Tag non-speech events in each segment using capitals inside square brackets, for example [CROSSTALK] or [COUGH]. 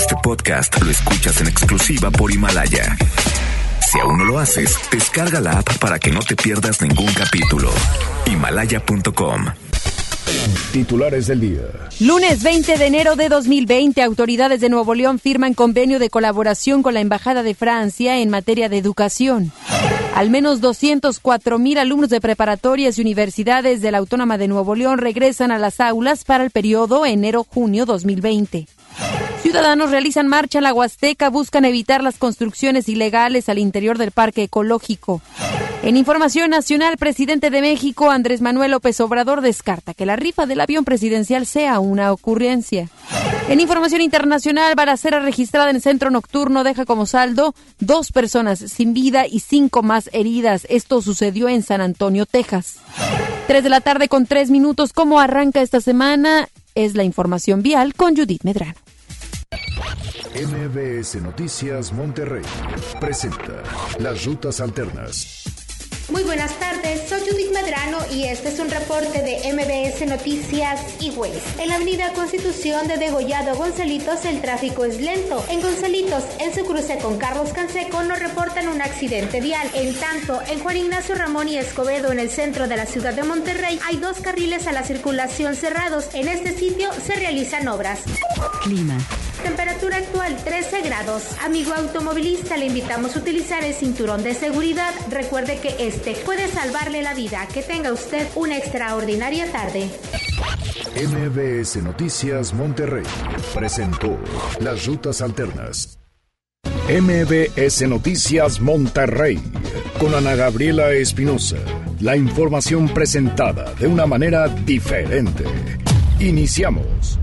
Este podcast lo escuchas en exclusiva por Himalaya. Si aún no lo haces, descarga la app para que no te pierdas ningún capítulo. Himalaya.com. Titulares del día. Lunes 20 de enero de 2020, autoridades de Nuevo León firman convenio de colaboración con la Embajada de Francia en materia de educación. Al menos 204 mil alumnos de preparatorias y universidades de la Autónoma de Nuevo León regresan a las aulas para el periodo enero-junio 2020. Ciudadanos realizan marcha en la Huasteca, buscan evitar las construcciones ilegales al interior del parque ecológico. En información nacional, presidente de México, Andrés Manuel López Obrador, descarta que la rifa del avión presidencial sea una ocurrencia. En información internacional, balacera registrada en el centro nocturno deja como saldo dos personas sin vida y cinco más heridas. Esto sucedió en San Antonio, Texas. Tres de la tarde con tres minutos. ¿Cómo arranca esta semana? Es la información vial con Judith Medrano. MBS Noticias Monterrey presenta Las Rutas Alternas. Muy buenas tardes, soy Judith Medrano y este es un reporte de MBS Noticias y En la avenida Constitución de Degollado Gonzalitos el tráfico es lento. En Gonzalitos, en su cruce con Carlos Canseco, nos reportan un accidente vial. En tanto, en Juan Ignacio Ramón y Escobedo, en el centro de la ciudad de Monterrey, hay dos carriles a la circulación cerrados. En este sitio se realizan obras. Clima. Temperatura actual 13 grados. Amigo automovilista, le invitamos a utilizar el cinturón de seguridad. Recuerde que este puede salvarle la vida. Que tenga usted una extraordinaria tarde. MBS Noticias Monterrey presentó Las Rutas Alternas. MBS Noticias Monterrey con Ana Gabriela Espinosa. La información presentada de una manera diferente. Iniciamos.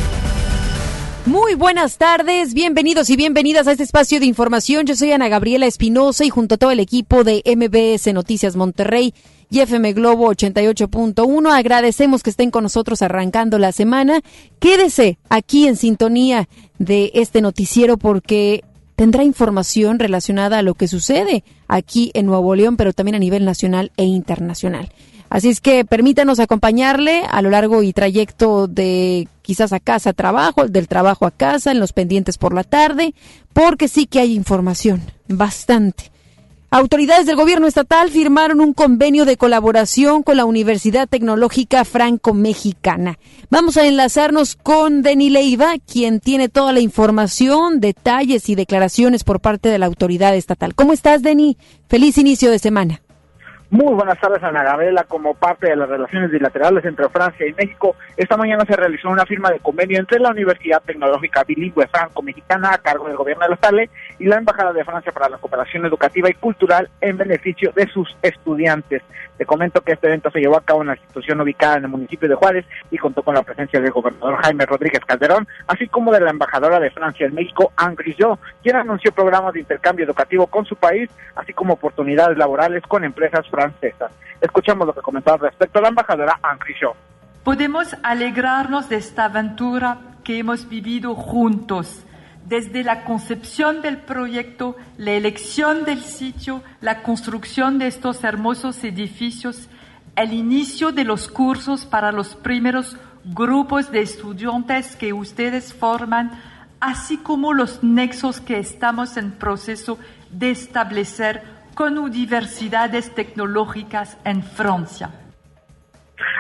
Muy buenas tardes, bienvenidos y bienvenidas a este espacio de información. Yo soy Ana Gabriela Espinosa y junto a todo el equipo de MBS Noticias Monterrey y FM Globo 88.1 agradecemos que estén con nosotros arrancando la semana. Quédese aquí en sintonía de este noticiero porque tendrá información relacionada a lo que sucede aquí en Nuevo León, pero también a nivel nacional e internacional. Así es que permítanos acompañarle a lo largo y trayecto de quizás a casa, trabajo, del trabajo a casa, en los pendientes por la tarde, porque sí que hay información, bastante. Autoridades del gobierno estatal firmaron un convenio de colaboración con la Universidad Tecnológica Franco-Mexicana. Vamos a enlazarnos con Deni Leiva, quien tiene toda la información, detalles y declaraciones por parte de la autoridad estatal. ¿Cómo estás, Deni? Feliz inicio de semana. Muy buenas tardes, Ana Gabriela. Como parte de las relaciones bilaterales entre Francia y México, esta mañana se realizó una firma de convenio entre la Universidad Tecnológica Bilingüe Franco-Mexicana a cargo del gobierno de la SALE y la Embajada de Francia para la Cooperación Educativa y Cultural en beneficio de sus estudiantes. Te comento que este evento se llevó a cabo en la institución ubicada en el municipio de Juárez y contó con la presencia del gobernador Jaime Rodríguez Calderón, así como de la embajadora de Francia en México, Anne quien anunció programas de intercambio educativo con su país, así como oportunidades laborales con empresas francesas. Escuchamos lo que comentó al respecto la embajadora Anne. Podemos alegrarnos de esta aventura que hemos vivido juntos desde la concepción del proyecto, la elección del sitio, la construcción de estos hermosos edificios, el inicio de los cursos para los primeros grupos de estudiantes que ustedes forman, así como los nexos que estamos en proceso de establecer con universidades tecnológicas en Francia.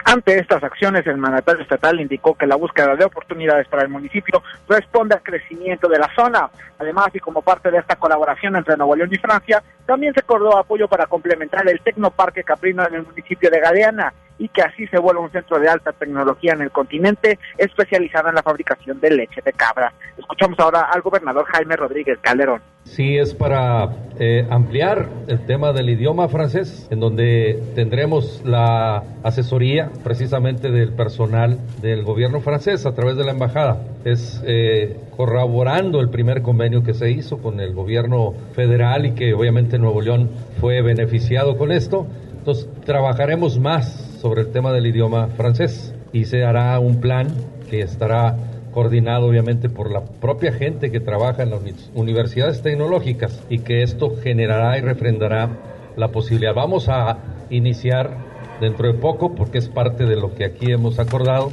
Ante estas acciones, el mandatario estatal indicó que la búsqueda de oportunidades para el municipio responde al crecimiento de la zona. Además, y como parte de esta colaboración entre Nuevo León y Francia, también se acordó apoyo para complementar el Tecnoparque Caprino en el municipio de Galeana y que así se vuelva un centro de alta tecnología en el continente especializado en la fabricación de leche de cabra. Escuchamos ahora al gobernador Jaime Rodríguez Calderón. Sí, es para eh, ampliar el tema del idioma francés, en donde tendremos la asesoría precisamente del personal del gobierno francés a través de la embajada. Es eh, corroborando el primer convenio que se hizo con el gobierno federal y que obviamente Nuevo León fue beneficiado con esto. Entonces, trabajaremos más sobre el tema del idioma francés y se hará un plan que estará coordinado obviamente por la propia gente que trabaja en las universidades tecnológicas y que esto generará y refrendará la posibilidad. Vamos a iniciar dentro de poco porque es parte de lo que aquí hemos acordado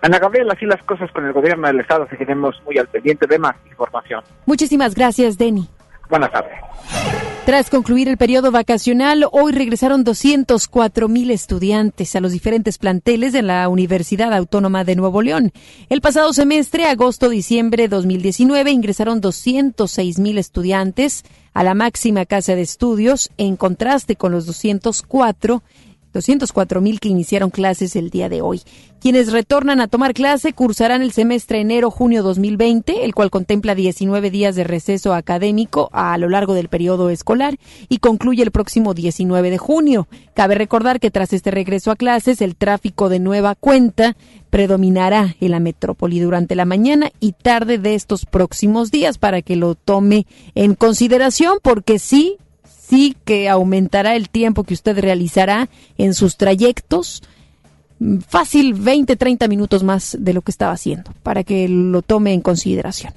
Ana Gabriela, así las cosas con el gobierno del Estado, seguiremos muy al pendiente de más información. Muchísimas gracias, Denny. Buenas tardes. Tras concluir el periodo vacacional, hoy regresaron 204 mil estudiantes a los diferentes planteles de la Universidad Autónoma de Nuevo León. El pasado semestre, agosto-diciembre 2019, ingresaron 206 mil estudiantes a la máxima casa de estudios, en contraste con los 204 204 mil que iniciaron clases el día de hoy. Quienes retornan a tomar clase cursarán el semestre enero-junio 2020, el cual contempla 19 días de receso académico a lo largo del periodo escolar y concluye el próximo 19 de junio. Cabe recordar que tras este regreso a clases, el tráfico de nueva cuenta predominará en la metrópoli durante la mañana y tarde de estos próximos días para que lo tome en consideración porque sí sí que aumentará el tiempo que usted realizará en sus trayectos. Mm, fácil 20, 30 minutos más de lo que estaba haciendo, para que lo tome en consideración.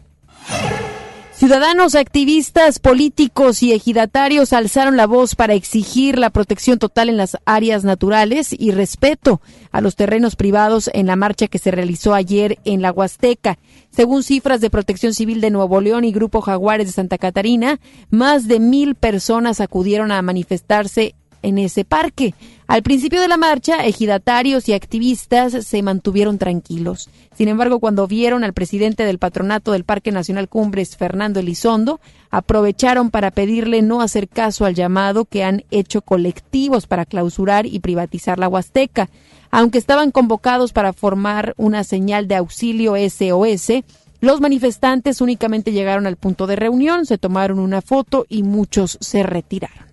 Ciudadanos, activistas, políticos y ejidatarios alzaron la voz para exigir la protección total en las áreas naturales y respeto a los terrenos privados en la marcha que se realizó ayer en la Huasteca. Según cifras de Protección Civil de Nuevo León y Grupo Jaguares de Santa Catarina, más de mil personas acudieron a manifestarse en ese parque. Al principio de la marcha, ejidatarios y activistas se mantuvieron tranquilos. Sin embargo, cuando vieron al presidente del patronato del Parque Nacional Cumbres, Fernando Elizondo, aprovecharon para pedirle no hacer caso al llamado que han hecho colectivos para clausurar y privatizar la Huasteca. Aunque estaban convocados para formar una señal de auxilio SOS, los manifestantes únicamente llegaron al punto de reunión, se tomaron una foto y muchos se retiraron.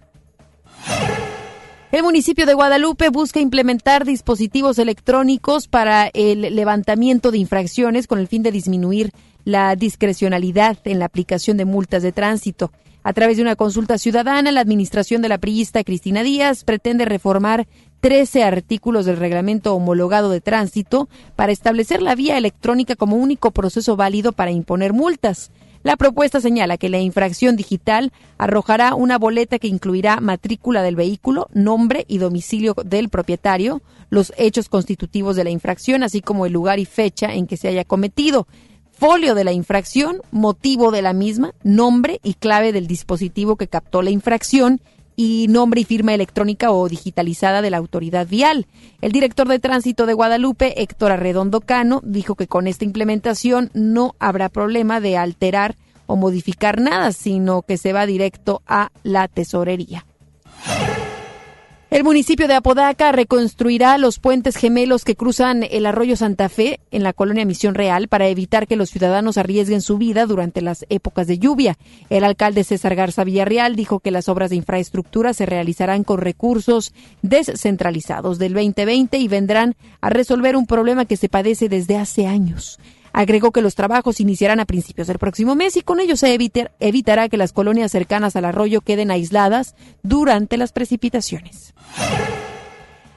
El municipio de Guadalupe busca implementar dispositivos electrónicos para el levantamiento de infracciones con el fin de disminuir la discrecionalidad en la aplicación de multas de tránsito. A través de una consulta ciudadana, la administración de la priista Cristina Díaz pretende reformar 13 artículos del reglamento homologado de tránsito para establecer la vía electrónica como único proceso válido para imponer multas. La propuesta señala que la infracción digital arrojará una boleta que incluirá matrícula del vehículo, nombre y domicilio del propietario, los hechos constitutivos de la infracción, así como el lugar y fecha en que se haya cometido. Folio de la infracción, motivo de la misma, nombre y clave del dispositivo que captó la infracción y nombre y firma electrónica o digitalizada de la autoridad vial. El director de tránsito de Guadalupe, Héctor Arredondo Cano, dijo que con esta implementación no habrá problema de alterar o modificar nada, sino que se va directo a la tesorería. El municipio de Apodaca reconstruirá los puentes gemelos que cruzan el arroyo Santa Fe en la colonia Misión Real para evitar que los ciudadanos arriesguen su vida durante las épocas de lluvia. El alcalde César Garza Villarreal dijo que las obras de infraestructura se realizarán con recursos descentralizados del 2020 y vendrán a resolver un problema que se padece desde hace años. Agregó que los trabajos iniciarán a principios del próximo mes y con ello se evitará que las colonias cercanas al arroyo queden aisladas durante las precipitaciones.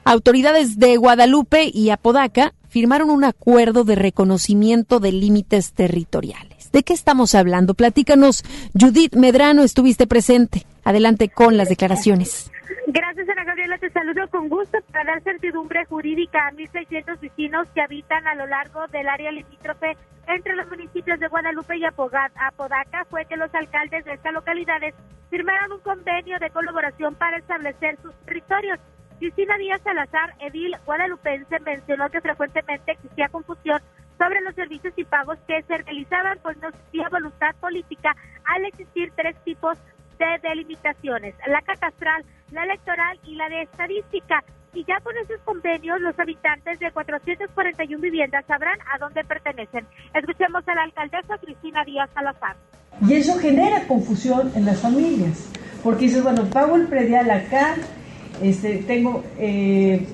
Autoridades de Guadalupe y Apodaca firmaron un acuerdo de reconocimiento de límites territoriales. ¿De qué estamos hablando? Platícanos. Judith Medrano, estuviste presente. Adelante con las declaraciones. Gracias, Ana Gabriela. Te saludo con gusto para dar certidumbre jurídica a 1.600 vecinos que habitan a lo largo del área limítrofe entre los municipios de Guadalupe y Apodaca. Fue que los alcaldes de estas localidades firmaron un convenio de colaboración para establecer sus territorios. Cristina Díaz Salazar, edil guadalupense, mencionó que frecuentemente existía confusión sobre los servicios y pagos que se realizaban por no existía voluntad política al existir tres tipos de delimitaciones, la catastral, la electoral y la de estadística. Y ya con esos convenios, los habitantes de 441 viviendas sabrán a dónde pertenecen. Escuchemos a la alcaldesa Cristina Díaz Salazar. Y eso genera confusión en las familias, porque dices, bueno, pago el predial acá, este, tengo eh,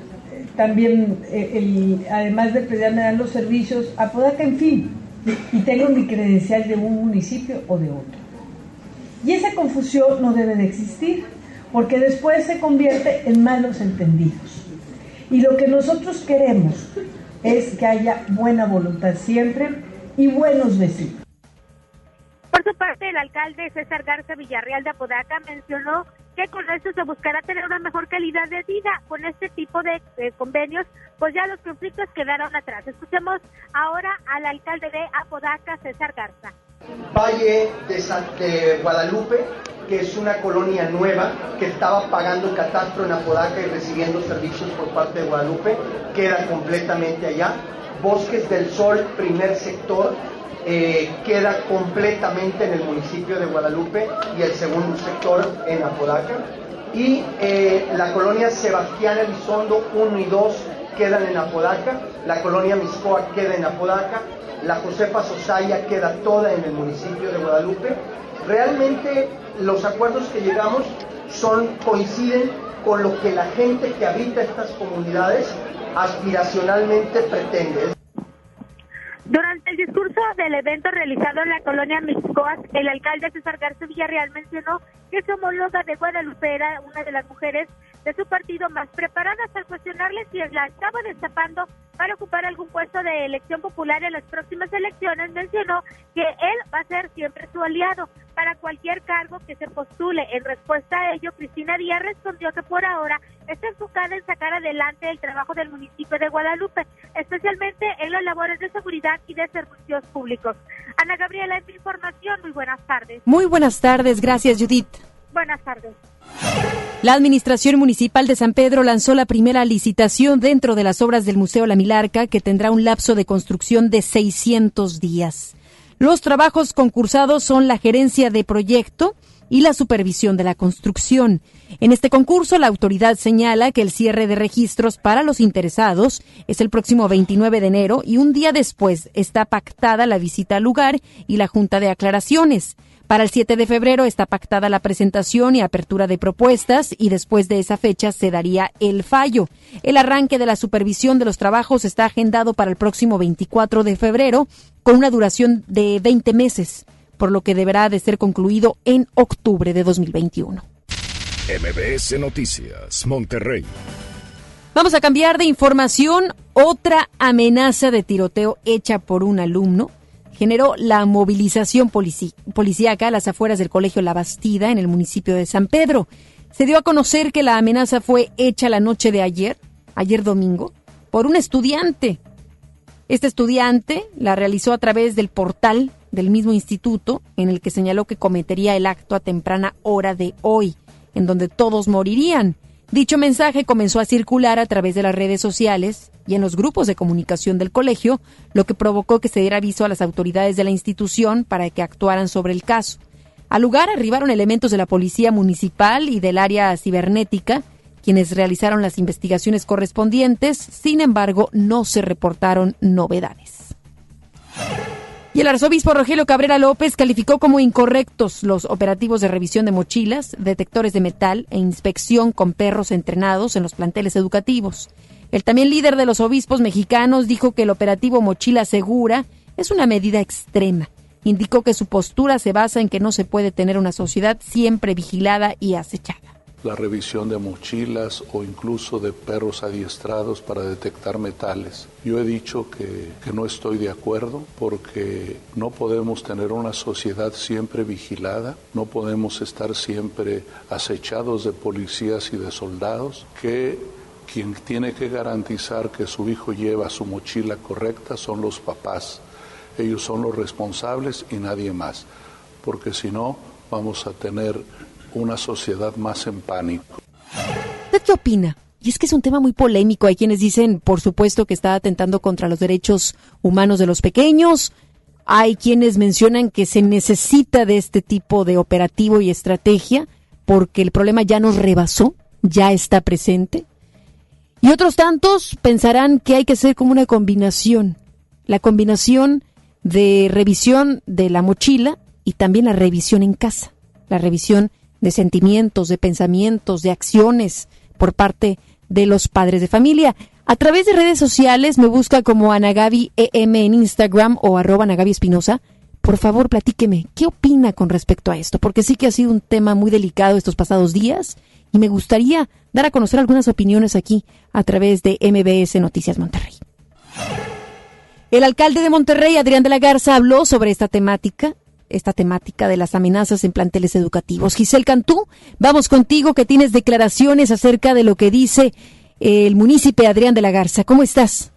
también, eh, el, además del predial me dan los servicios, Apodaca, en fin, y tengo mi credencial de un municipio o de otro. Y esa confusión no debe de existir, porque después se convierte en malos entendidos. Y lo que nosotros queremos es que haya buena voluntad siempre y buenos vecinos. Por su parte, el alcalde César Garza Villarreal de Apodaca mencionó que con esto se buscará tener una mejor calidad de vida. Con este tipo de convenios, pues ya los conflictos quedaron atrás. Escuchemos ahora al alcalde de Apodaca, César Garza. Valle de, Guadalupe, que es una colonia nueva que estaba pagando catastro en Apodaca y recibiendo servicios por parte de Guadalupe, queda completamente allá. Bosques del Sol, primer sector, eh, queda completamente en el municipio de Guadalupe y el segundo sector en Apodaca. Y eh, la colonia Sebastián Elizondo 1 y 2 quedan en Apodaca, la colonia Miscoa queda en Apodaca, la Josefa Sosaya queda toda en el municipio de Guadalupe. Realmente los acuerdos que llegamos son, coinciden con lo que la gente que habita estas comunidades aspiracionalmente pretende. Durante el discurso del evento realizado en la colonia Mixcoas, el alcalde César García Villarreal mencionó que su homóloga de Guadalupe era una de las mujeres de su partido más preparadas al cuestionarle si la estaba destapando para ocupar algún puesto de elección popular en las próximas elecciones, mencionó que él va a ser siempre su aliado para cualquier cargo que se postule. En respuesta a ello, Cristina Díaz respondió que por ahora está enfocada en sacar adelante el trabajo del municipio de Guadalupe, especialmente en las labores de seguridad y de servicios públicos. Ana Gabriela, en mi información, muy buenas tardes. Muy buenas tardes, gracias Judith. Buenas tardes. La Administración Municipal de San Pedro lanzó la primera licitación dentro de las obras del Museo La Milarca, que tendrá un lapso de construcción de 600 días. Los trabajos concursados son la gerencia de proyecto y la supervisión de la construcción. En este concurso, la autoridad señala que el cierre de registros para los interesados es el próximo 29 de enero y un día después está pactada la visita al lugar y la junta de aclaraciones. Para el 7 de febrero está pactada la presentación y apertura de propuestas y después de esa fecha se daría el fallo. El arranque de la supervisión de los trabajos está agendado para el próximo 24 de febrero con una duración de 20 meses, por lo que deberá de ser concluido en octubre de 2021. MBS Noticias, Monterrey. Vamos a cambiar de información. Otra amenaza de tiroteo hecha por un alumno generó la movilización policíaca a las afueras del Colegio La Bastida en el municipio de San Pedro. Se dio a conocer que la amenaza fue hecha la noche de ayer, ayer domingo, por un estudiante. Este estudiante la realizó a través del portal del mismo instituto en el que señaló que cometería el acto a temprana hora de hoy, en donde todos morirían. Dicho mensaje comenzó a circular a través de las redes sociales y en los grupos de comunicación del colegio, lo que provocó que se diera aviso a las autoridades de la institución para que actuaran sobre el caso. Al lugar arribaron elementos de la Policía Municipal y del área cibernética, quienes realizaron las investigaciones correspondientes, sin embargo, no se reportaron novedades. Y el arzobispo Rogelio Cabrera López calificó como incorrectos los operativos de revisión de mochilas, detectores de metal e inspección con perros entrenados en los planteles educativos. El también líder de los obispos mexicanos dijo que el operativo Mochila Segura es una medida extrema. Indicó que su postura se basa en que no se puede tener una sociedad siempre vigilada y acechada la revisión de mochilas o incluso de perros adiestrados para detectar metales. Yo he dicho que, que, no estoy de acuerdo porque no podemos tener una sociedad siempre vigilada, no podemos estar siempre acechados de policías y de soldados, que quien tiene que garantizar que su hijo lleva su mochila correcta son los papás. Ellos son los responsables y nadie más, porque si no vamos a tener una sociedad más en pánico. ¿Usted qué opina? Y es que es un tema muy polémico. Hay quienes dicen, por supuesto, que está atentando contra los derechos humanos de los pequeños. Hay quienes mencionan que se necesita de este tipo de operativo y estrategia porque el problema ya nos rebasó, ya está presente. Y otros tantos pensarán que hay que hacer como una combinación, la combinación de revisión de la mochila y también la revisión en casa, la revisión de sentimientos, de pensamientos, de acciones por parte de los padres de familia. A través de redes sociales me busca como Anagabi EM en Instagram o arroba Anagabi Espinosa. Por favor, platíqueme, ¿qué opina con respecto a esto? Porque sí que ha sido un tema muy delicado estos pasados días y me gustaría dar a conocer algunas opiniones aquí a través de MBS Noticias Monterrey. El alcalde de Monterrey, Adrián de la Garza, habló sobre esta temática esta temática de las amenazas en planteles educativos. Giselle Cantú, vamos contigo que tienes declaraciones acerca de lo que dice el municipio Adrián de la Garza. ¿Cómo estás?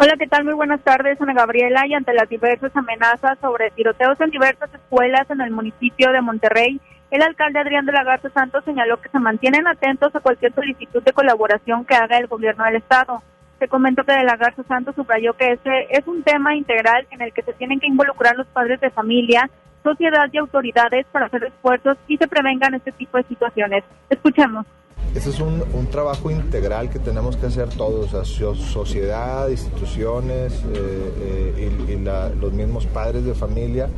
Hola, ¿qué tal? Muy buenas tardes, Ana Gabriela. Y ante las diversas amenazas sobre tiroteos en diversas escuelas en el municipio de Monterrey, el alcalde Adrián de la Garza Santos señaló que se mantienen atentos a cualquier solicitud de colaboración que haga el gobierno del Estado. Se comentó que de la Garza Santos subrayó que ese es un tema integral en el que se tienen que involucrar los padres de familia, sociedad y autoridades para hacer esfuerzos y se prevengan este tipo de situaciones. Escuchemos. Este es un, trabajo integral que tenemos que hacer todos, sociedad, instituciones eh, eh, y, los mismos padres de familia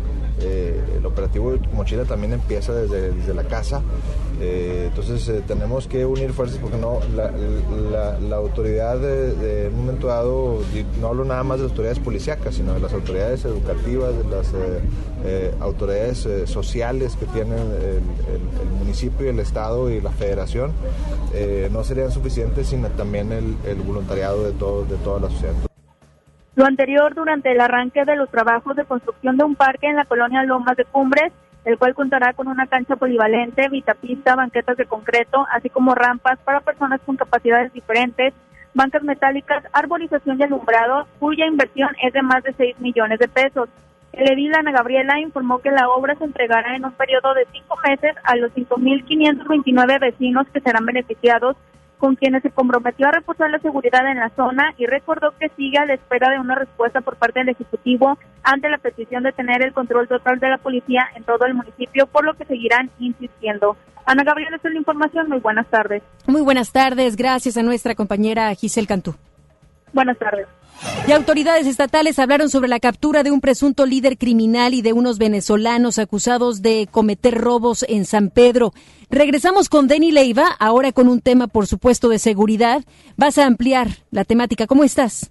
eh, el operativo Mochila también empieza desde, desde la casa, eh, entonces eh, tenemos que unir fuerzas porque no la, autoridad de, un momento dado, no hablo nada más de las autoridades policíacas, sino de las autoridades educativas, de las autoridades sociales que tienen el, municipio y el Estado y la federación, no serían suficientes, sino también el, el voluntariado de, todo, de toda la sociedad. Lo anterior durante el arranque de los trabajos de construcción de un parque en la colonia Lomas de Cumbres, el cual contará con una cancha polivalente, vitapista, banquetas de concreto, así como rampas para personas con capacidades diferentes, bancas metálicas, arborización y alumbrado, cuya inversión es de más de 6 millones de pesos. El edil Ana Gabriela informó que la obra se entregará en un periodo de cinco meses a los 5.529 vecinos que serán beneficiados con quienes se comprometió a reforzar la seguridad en la zona y recordó que sigue a la espera de una respuesta por parte del Ejecutivo ante la petición de tener el control total de la policía en todo el municipio, por lo que seguirán insistiendo. Ana Gabriela, esta es la información. Muy buenas tardes. Muy buenas tardes. Gracias a nuestra compañera Giselle Cantú. Buenas tardes. Y autoridades estatales hablaron sobre la captura de un presunto líder criminal y de unos venezolanos acusados de cometer robos en San Pedro. Regresamos con Denny Leiva, ahora con un tema, por supuesto, de seguridad. Vas a ampliar la temática. ¿Cómo estás?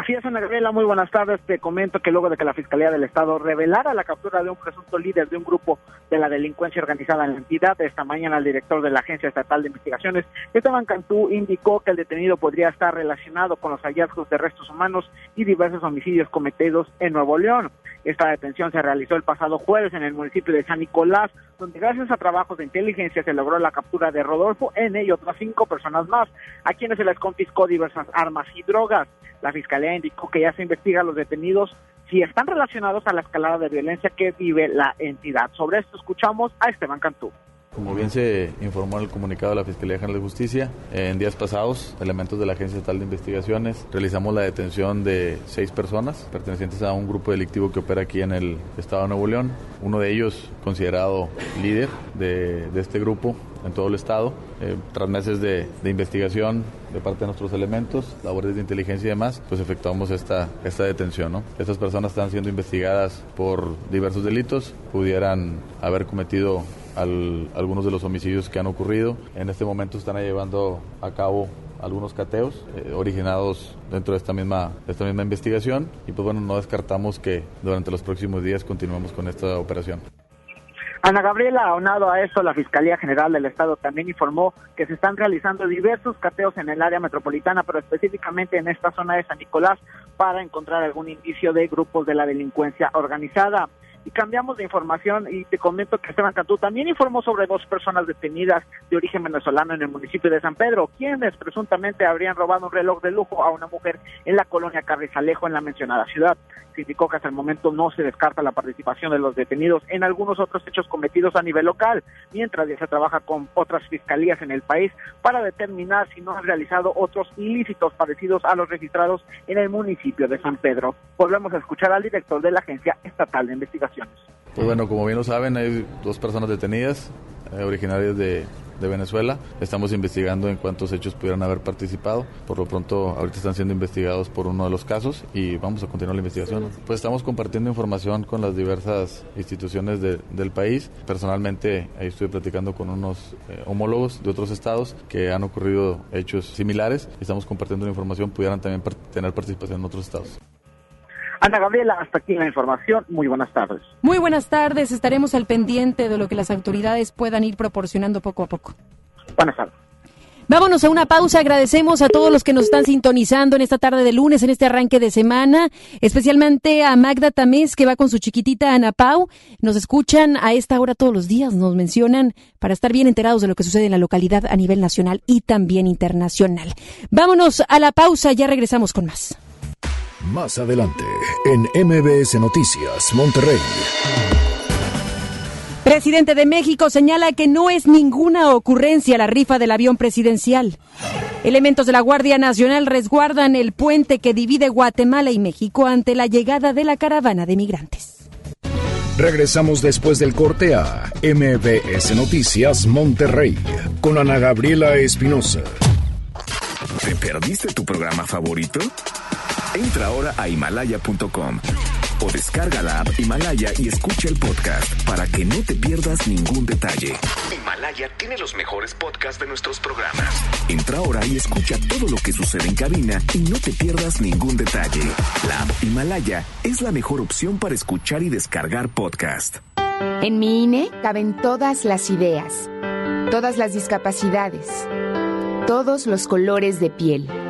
Así es, Ana muy buenas tardes. Te comento que luego de que la Fiscalía del Estado revelara la captura de un presunto líder de un grupo de la delincuencia organizada en la entidad, esta mañana el director de la Agencia Estatal de Investigaciones, Esteban Cantú, indicó que el detenido podría estar relacionado con los hallazgos de restos humanos y diversos homicidios cometidos en Nuevo León. Esta detención se realizó el pasado jueves en el municipio de San Nicolás, donde gracias a trabajos de inteligencia se logró la captura de Rodolfo N. y otras cinco personas más, a quienes se les confiscó diversas armas y drogas. La Fiscalía indicó que ya se investiga a los detenidos si están relacionados a la escalada de violencia que vive la entidad. Sobre esto escuchamos a Esteban Cantú. Como bien se informó en el comunicado de la Fiscalía General de Justicia, en días pasados, elementos de la Agencia Estatal de Investigaciones realizamos la detención de seis personas pertenecientes a un grupo delictivo que opera aquí en el estado de Nuevo León. Uno de ellos considerado líder de, este grupo en todo el estado. Eh, tras meses de, investigación de parte de nuestros elementos, labores de inteligencia y demás, pues efectuamos esta, esta detención. Estas personas están siendo investigadas por diversos delitos, pudieran haber cometido algunos de los homicidios que han ocurrido. En este momento están llevando a cabo algunos cateos eh, originados dentro de esta misma esta misma investigación y pues bueno no descartamos que durante los próximos días continuemos con esta operación. Ana Gabriela, aunado a eso, la Fiscalía General del Estado también informó que se están realizando diversos cateos en el área metropolitana, pero específicamente en esta zona de San Nicolás, para encontrar algún indicio de grupos de la delincuencia organizada y cambiamos de información y te comento que Esteban Cantú también informó sobre dos personas detenidas de origen venezolano en el municipio de San Pedro, quienes presuntamente habrían robado un reloj de lujo a una mujer en la colonia Carrizalejo en la mencionada ciudad. Se que hasta el momento no se descarta la participación de los detenidos en algunos otros hechos cometidos a nivel local, mientras ya se trabaja con otras fiscalías en el país para determinar si no han realizado otros ilícitos parecidos a los registrados en el municipio de San Pedro. Volvemos a escuchar al director de la Agencia Estatal de Investigación. Pues bueno, como bien lo saben, hay dos personas detenidas, eh, originarias de, Venezuela. Estamos investigando en cuántos hechos pudieran haber participado. Por lo pronto, ahorita están siendo investigados por uno de los casos y vamos a continuar la investigación. Pues estamos compartiendo información con las diversas instituciones del país. Personalmente, ahí estoy platicando con unos eh, homólogos de otros estados que han ocurrido hechos similares estamos compartiendo la información, pudieran también tener participación en otros estados. Ana Gabriela, hasta aquí la información. Muy buenas tardes. Muy buenas tardes. Estaremos al pendiente de lo que las autoridades puedan ir proporcionando poco a poco. Buenas tardes. Vámonos a una pausa. Agradecemos a todos los que nos están sintonizando en esta tarde de lunes, en este arranque de semana, especialmente a Magda Tamés, que va con su chiquitita Ana Pau. Nos escuchan a esta hora todos los días, nos mencionan para estar bien enterados de lo que sucede en la localidad a nivel nacional y también internacional. Vámonos a la pausa, ya regresamos con más. Más adelante, en MBS Noticias, Monterrey. Presidente de México señala que no es ninguna ocurrencia la rifa del avión presidencial. Elementos de la Guardia Nacional resguardan el puente que divide Guatemala y México ante la llegada de la caravana de migrantes. Regresamos después del corte a MBS Noticias Monterrey con Ana Gabriela Espinosa. ¿Te perdiste tu programa favorito? Entra ahora a himalaya.com o descarga la app Himalaya y escucha el podcast para que no te pierdas ningún detalle. Himalaya tiene los mejores podcasts de nuestros programas. Entra ahora y escucha todo lo que sucede en cabina y no te pierdas ningún detalle. La app Himalaya es la mejor opción para escuchar y descargar podcast. En mi INE caben todas las ideas, todas las discapacidades, todos los colores de piel.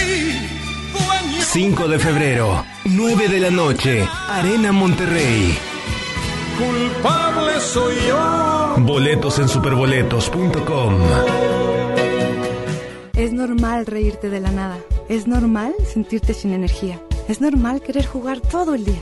5 de febrero, 9 de la noche, Arena Monterrey. Culpable soy yo. Boletos en superboletos.com. Es normal reírte de la nada. Es normal sentirte sin energía. Es normal querer jugar todo el día.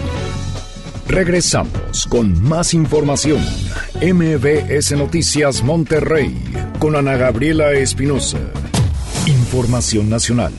Regresamos con más información. MBS Noticias Monterrey con Ana Gabriela Espinosa. Información nacional.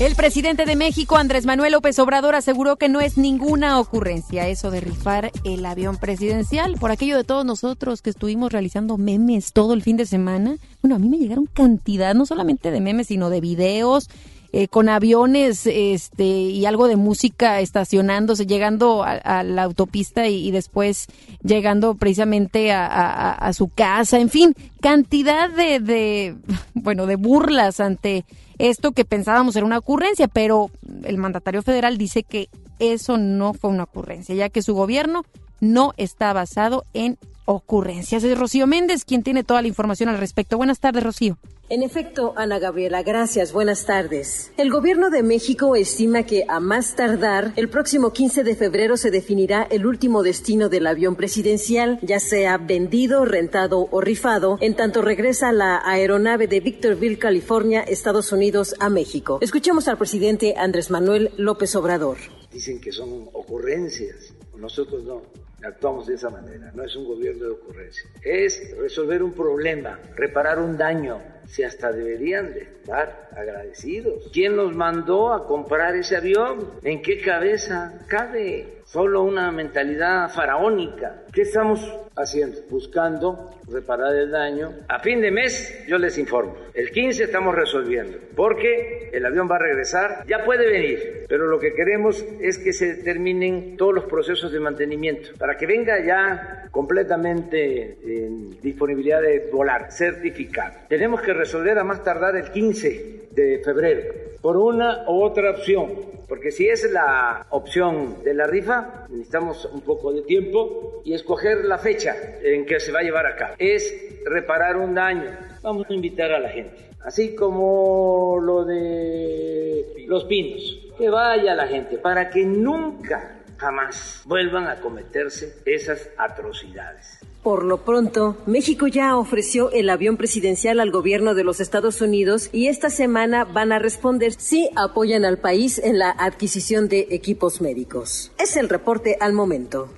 El presidente de México, Andrés Manuel López Obrador, aseguró que no es ninguna ocurrencia eso de rifar el avión presidencial. Por aquello de todos nosotros que estuvimos realizando memes todo el fin de semana. Bueno, a mí me llegaron cantidad, no solamente de memes, sino de videos, eh, con aviones este, y algo de música estacionándose, llegando a, la autopista y, después llegando precisamente a, su casa, en fin, cantidad de, [LAUGHS] bueno, de burlas ante esto que pensábamos era una ocurrencia, pero el mandatario federal dice que eso no fue una ocurrencia, ya que su gobierno no está basado en ocurrencias. Es Rocío Méndez quien tiene toda la información al respecto. Buenas tardes, Rocío. En efecto, Ana Gabriela, gracias. Buenas tardes. El gobierno de México estima que a más tardar, el próximo 15 de febrero se definirá el último destino del avión presidencial, ya sea vendido, rentado o rifado, en tanto regresa la aeronave de Victorville, California, Estados Unidos, a México. Escuchemos al presidente Andrés Manuel López Obrador. Dicen que son ocurrencias. Nosotros no actuamos de esa manera. No es un gobierno de ocurrencia. Es resolver un problema, reparar un daño. Si hasta deberían de estar agradecidos. ¿Quién nos mandó a comprar ese avión? ¿En qué cabeza cabe? Solo una mentalidad faraónica. ¿Qué estamos haciendo? Buscando reparar el daño. A fin de mes yo les informo. El 15 estamos resolviendo. Porque el avión va a regresar. Ya puede venir. Pero lo que queremos es que se terminen todos los procesos de mantenimiento. Para que venga ya completamente en disponibilidad de volar, certificado. Tenemos que resolver a más tardar el 15 de febrero. Por una u otra opción. Porque si es la opción de la rifa, necesitamos un poco de tiempo y escoger la fecha en que se va a llevar a cabo. Es reparar un daño. Vamos a invitar a la gente. Así como lo de los pinos. Que vaya la gente para que nunca, jamás vuelvan a cometerse esas atrocidades. Por lo pronto, México ya ofreció el avión presidencial al gobierno de los Estados Unidos y esta semana van a responder si apoyan al país en la adquisición de equipos médicos. Es el reporte al momento.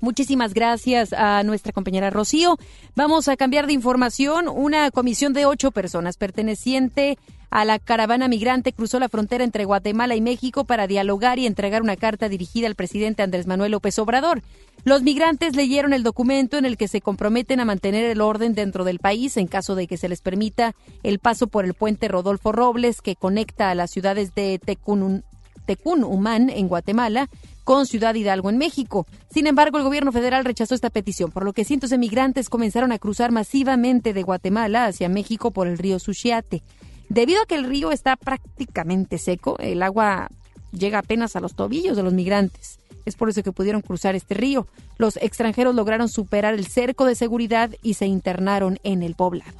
Muchísimas gracias a nuestra compañera Rocío. Vamos a cambiar de información. Una comisión de ocho personas perteneciente a la caravana migrante cruzó la frontera entre Guatemala y México para dialogar y entregar una carta dirigida al presidente Andrés Manuel López Obrador. Los migrantes leyeron el documento en el que se comprometen a mantener el orden dentro del país en caso de que se les permita el paso por el puente Rodolfo Robles que conecta a las ciudades de Tecún, Humán en Guatemala con Ciudad Hidalgo en México. Sin embargo, el gobierno federal rechazó esta petición, por lo que cientos de migrantes comenzaron a cruzar masivamente de Guatemala hacia México por el río Suchiate. Debido a que el río está prácticamente seco, el agua llega apenas a los tobillos de los migrantes. Es por eso que pudieron cruzar este río. Los extranjeros lograron superar el cerco de seguridad y se internaron en el poblado.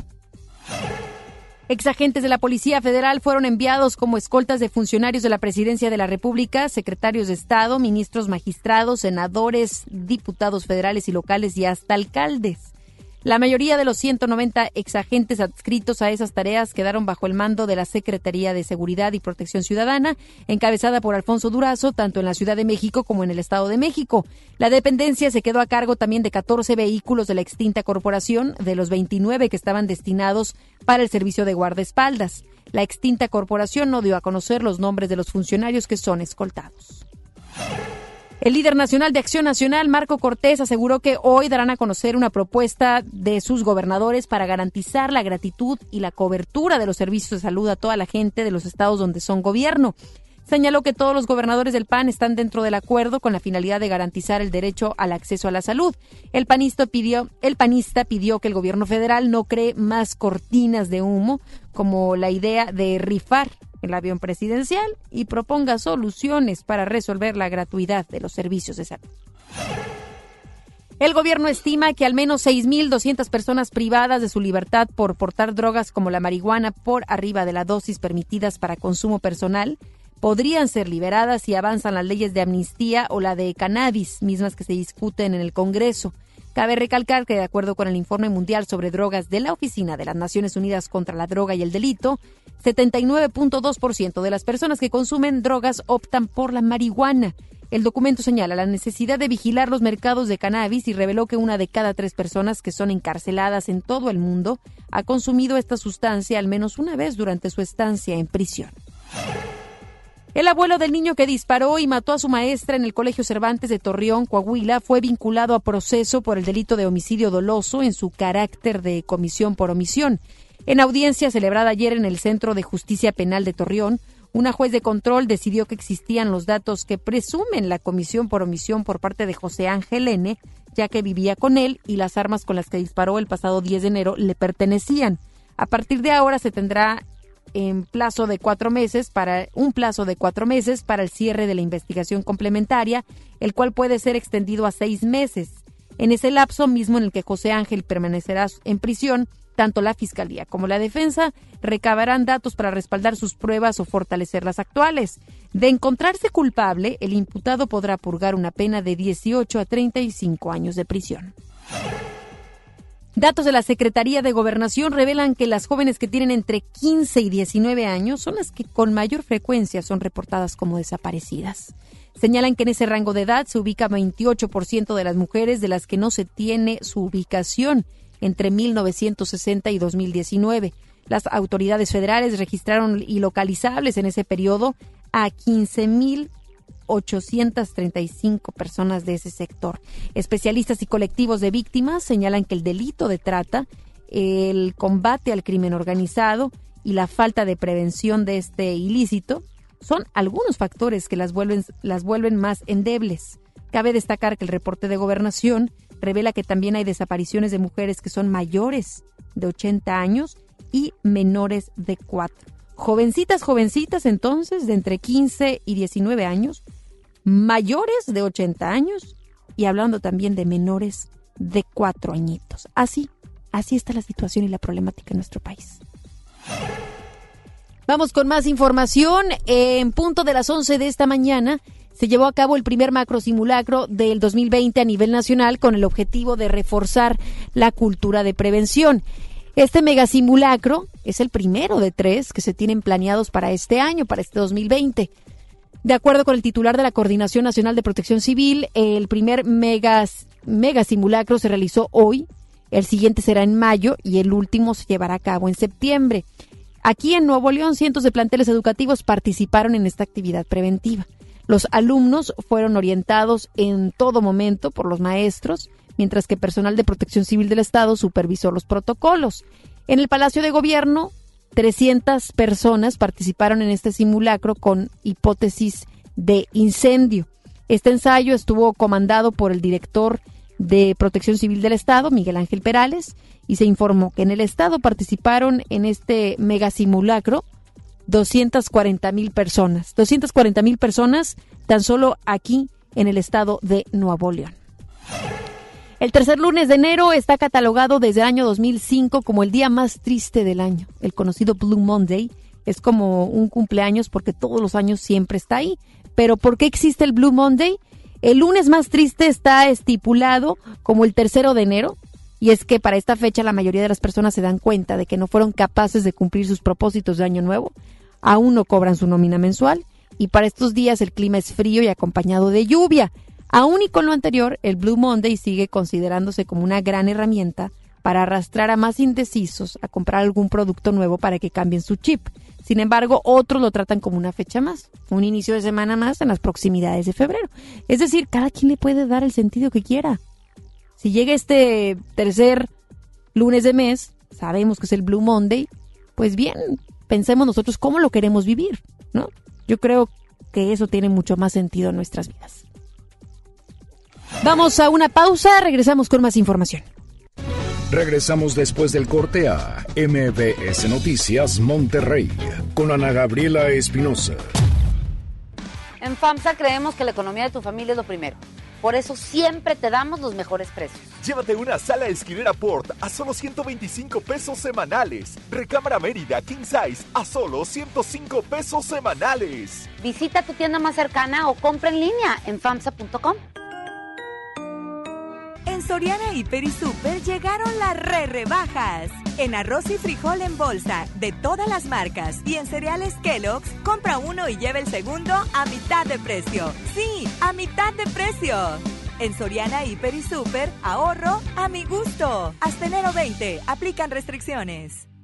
Exagentes de la Policía Federal fueron enviados como escoltas de funcionarios de la Presidencia de la República, secretarios de Estado, ministros magistrados, senadores, diputados federales y locales y hasta alcaldes. La mayoría de los 190 exagentes adscritos a esas tareas quedaron bajo el mando de la Secretaría de Seguridad y Protección Ciudadana, encabezada por Alfonso Durazo, tanto en la Ciudad de México como en el Estado de México. La dependencia se quedó a cargo también de 14 vehículos de la extinta corporación, de los 29 que estaban destinados para el servicio de guardaespaldas. La extinta corporación no dio a conocer los nombres de los funcionarios que son escoltados. El líder nacional de Acción Nacional, Marco Cortés, aseguró que hoy darán a conocer una propuesta de sus gobernadores para garantizar la gratitud y la cobertura de los servicios de salud a toda la gente de los estados donde son gobierno. Señaló que todos los gobernadores del PAN están dentro del acuerdo con la finalidad de garantizar el derecho al acceso a la salud. El panista pidió, el panista pidió que el gobierno federal no cree más cortinas de humo, como la idea de rifar el avión presidencial y proponga soluciones para resolver la gratuidad de los servicios de salud. El gobierno estima que al menos 6.200 personas privadas de su libertad por portar drogas como la marihuana por arriba de la dosis permitidas para consumo personal podrían ser liberadas si avanzan las leyes de amnistía o la de cannabis, mismas que se discuten en el Congreso. Cabe recalcar que, de acuerdo con el Informe Mundial sobre Drogas de la Oficina de las Naciones Unidas contra la Droga y el Delito, 79.2% de las personas que consumen drogas optan por la marihuana. El documento señala la necesidad de vigilar los mercados de cannabis y reveló que una de cada tres personas que son encarceladas en todo el mundo ha consumido esta sustancia al menos una vez durante su estancia en prisión. El abuelo del niño que disparó y mató a su maestra en el Colegio Cervantes de Torreón, Coahuila, fue vinculado a proceso por el delito de homicidio doloso en su carácter de comisión por omisión. En audiencia celebrada ayer en el Centro de Justicia Penal de Torreón, una juez de control decidió que existían los datos que presumen la comisión por omisión por parte de José Ángel N., ya que vivía con él y las armas con las que disparó el pasado 10 de enero le pertenecían. A partir de ahora se tendrá en plazo de cuatro meses para un plazo de cuatro meses para el cierre de la investigación complementaria, el cual puede ser extendido a seis meses. En ese lapso mismo en el que José Ángel permanecerá en prisión, tanto la Fiscalía como la defensa recabarán datos para respaldar sus pruebas o fortalecer las actuales. De encontrarse culpable, el imputado podrá purgar una pena de 18 a 35 años de prisión. Datos de la Secretaría de Gobernación revelan que las jóvenes que tienen entre 15 y 19 años son las que con mayor frecuencia son reportadas como desaparecidas. Señalan que en ese rango de edad se ubica 28% de las mujeres de las que no se tiene su ubicación entre 1960 y 2019. Las autoridades federales registraron ilocalizables en ese periodo a 15.000 835 personas de ese sector. Especialistas y colectivos de víctimas señalan que el delito de trata, el combate al crimen organizado y la falta de prevención de este ilícito son algunos factores que las vuelven, las vuelven más endebles. Cabe destacar que el reporte de gobernación revela que también hay desapariciones de mujeres que son mayores de 80 años y menores de 4. Jovencitas, jovencitas entonces de entre 15 y 19 años mayores de 80 años y hablando también de menores de cuatro añitos. Así, así está la situación y la problemática en nuestro país. Vamos con más información. En punto de las 11 de esta mañana se llevó a cabo el primer macro simulacro del 2020 a nivel nacional con el objetivo de reforzar la cultura de prevención. Este mega simulacro es el primero de tres que se tienen planeados para este año, para este 2020. De acuerdo con el titular de la Coordinación Nacional de Protección Civil, el primer mega, simulacro se realizó hoy, el siguiente será en mayo y el último se llevará a cabo en septiembre. Aquí en Nuevo León, cientos de planteles educativos participaron en esta actividad preventiva. Los alumnos fueron orientados en todo momento por los maestros, mientras que personal de protección civil del Estado supervisó los protocolos. En el Palacio de Gobierno 300 personas participaron en este simulacro con hipótesis de incendio. Este ensayo estuvo comandado por el director de Protección Civil del Estado, Miguel Ángel Perales, y se informó que en el Estado participaron en este mega simulacro 240 mil personas. 240 mil personas tan solo aquí en el Estado de Nuevo León. El tercer lunes de enero está catalogado desde el año 2005 como el día más triste del año. El conocido Blue Monday es como un cumpleaños porque todos los años siempre está ahí. Pero ¿por qué existe el Blue Monday? El lunes más triste está estipulado como el tercero de enero. Y es que para esta fecha la mayoría de las personas se dan cuenta de que no fueron capaces de cumplir sus propósitos de año nuevo. Aún no cobran su nómina mensual. Y para estos días el clima es frío y acompañado de lluvia. Aún y con lo anterior, el Blue Monday sigue considerándose como una gran herramienta para arrastrar a más indecisos a comprar algún producto nuevo para que cambien su chip. Sin embargo, otros lo tratan como una fecha más, un inicio de semana más en las proximidades de febrero. Es decir, cada quien le puede dar el sentido que quiera. Si llega este tercer lunes de mes, sabemos que es el Blue Monday, pues bien, pensemos nosotros cómo lo queremos vivir, ¿no? Yo creo que eso tiene mucho más sentido en nuestras vidas. Vamos a una pausa, regresamos con más información. Regresamos después del corte a MBS Noticias Monterrey con Ana Gabriela Espinosa. En FAMSA creemos que la economía de tu familia es lo primero. Por eso siempre te damos los mejores precios. Llévate una sala esquinera Port a solo 125 pesos semanales. Recámara Mérida King Size a solo 105 pesos semanales. Visita tu tienda más cercana o compra en línea en FAMSA.com. En Soriana Hiper y Super llegaron las re rebajas. En arroz y frijol en bolsa de todas las marcas y en cereales Kellogg's, compra uno y lleva el segundo a mitad de precio. Sí, a mitad de precio. En Soriana Hiper y Super, ahorro a mi gusto. Hasta enero 20, aplican restricciones.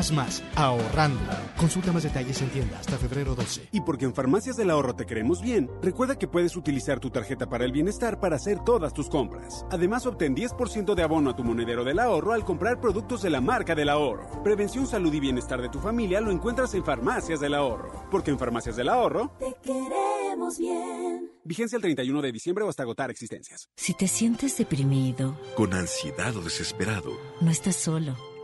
Haz más ahorrando. Consulta más detalles en tienda hasta febrero 12. Y porque en Farmacias del Ahorro te queremos bien, recuerda que puedes utilizar tu tarjeta para el bienestar para hacer todas tus compras. Además, obtén 10% de abono a tu monedero del ahorro al comprar productos de la marca del ahorro. Prevención, salud y bienestar de tu familia lo encuentras en Farmacias del Ahorro. Porque en Farmacias del Ahorro... Te queremos bien. Vigencia el 31 de diciembre o hasta agotar existencias. Si te sientes deprimido, con ansiedad o desesperado, no estás solo.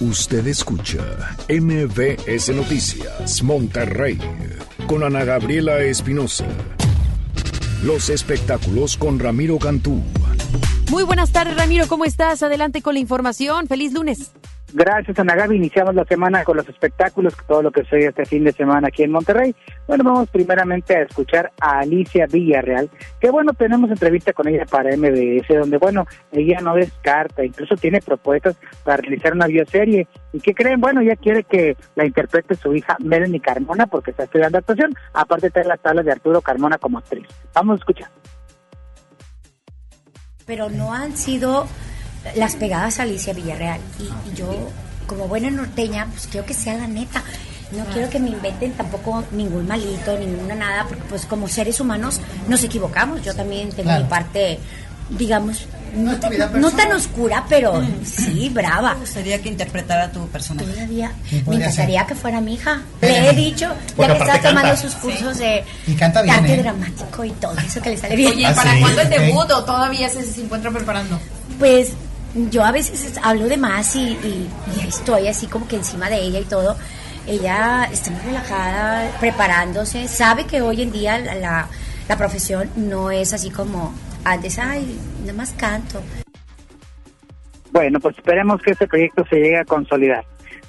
Usted escucha MBS Noticias Monterrey con Ana Gabriela Espinosa. Los espectáculos con Ramiro Cantú. Muy buenas tardes, Ramiro. ¿Cómo estás? Adelante con la información. Feliz lunes. Gracias, Ana Gaby. Iniciamos la semana con los espectáculos, todo lo que soy este fin de semana aquí en Monterrey. Bueno, vamos primeramente a escuchar a Alicia Villarreal, que bueno, tenemos entrevista con ella para MBS, donde bueno, ella no descarta, incluso tiene propuestas para realizar una bioserie. ¿Y qué creen? Bueno, ella quiere que la interprete su hija Melanie Carmona, porque está estudiando actuación, aparte de las tablas de Arturo Carmona como actriz. Vamos a escuchar. Pero no han sido las pegadas a Alicia Villarreal. Y, yo, como buena norteña, pues quiero que sea la neta. No quiero que me inventen tampoco ningún malito, ninguna nada, porque pues como seres humanos nos equivocamos. Yo también tengo mi parte, digamos, no, tan oscura, pero sí, brava. Me gustaría que interpretara tu personaje. Todavía. Me encantaría que fuera mi hija. Le he dicho, ya que está tomando sus cursos de arte ¿eh? dramático y todo eso que le sale bien. Oye, ¿para cuándo el debut o todavía se, se encuentra preparando? Pues yo a veces hablo de más y, estoy así como que encima de ella y todo. Ella está muy relajada, preparándose, sabe que hoy en día la, la profesión no es así como antes, ay, nada más canto. Bueno, pues esperemos que este proyecto se llegue a consolidar.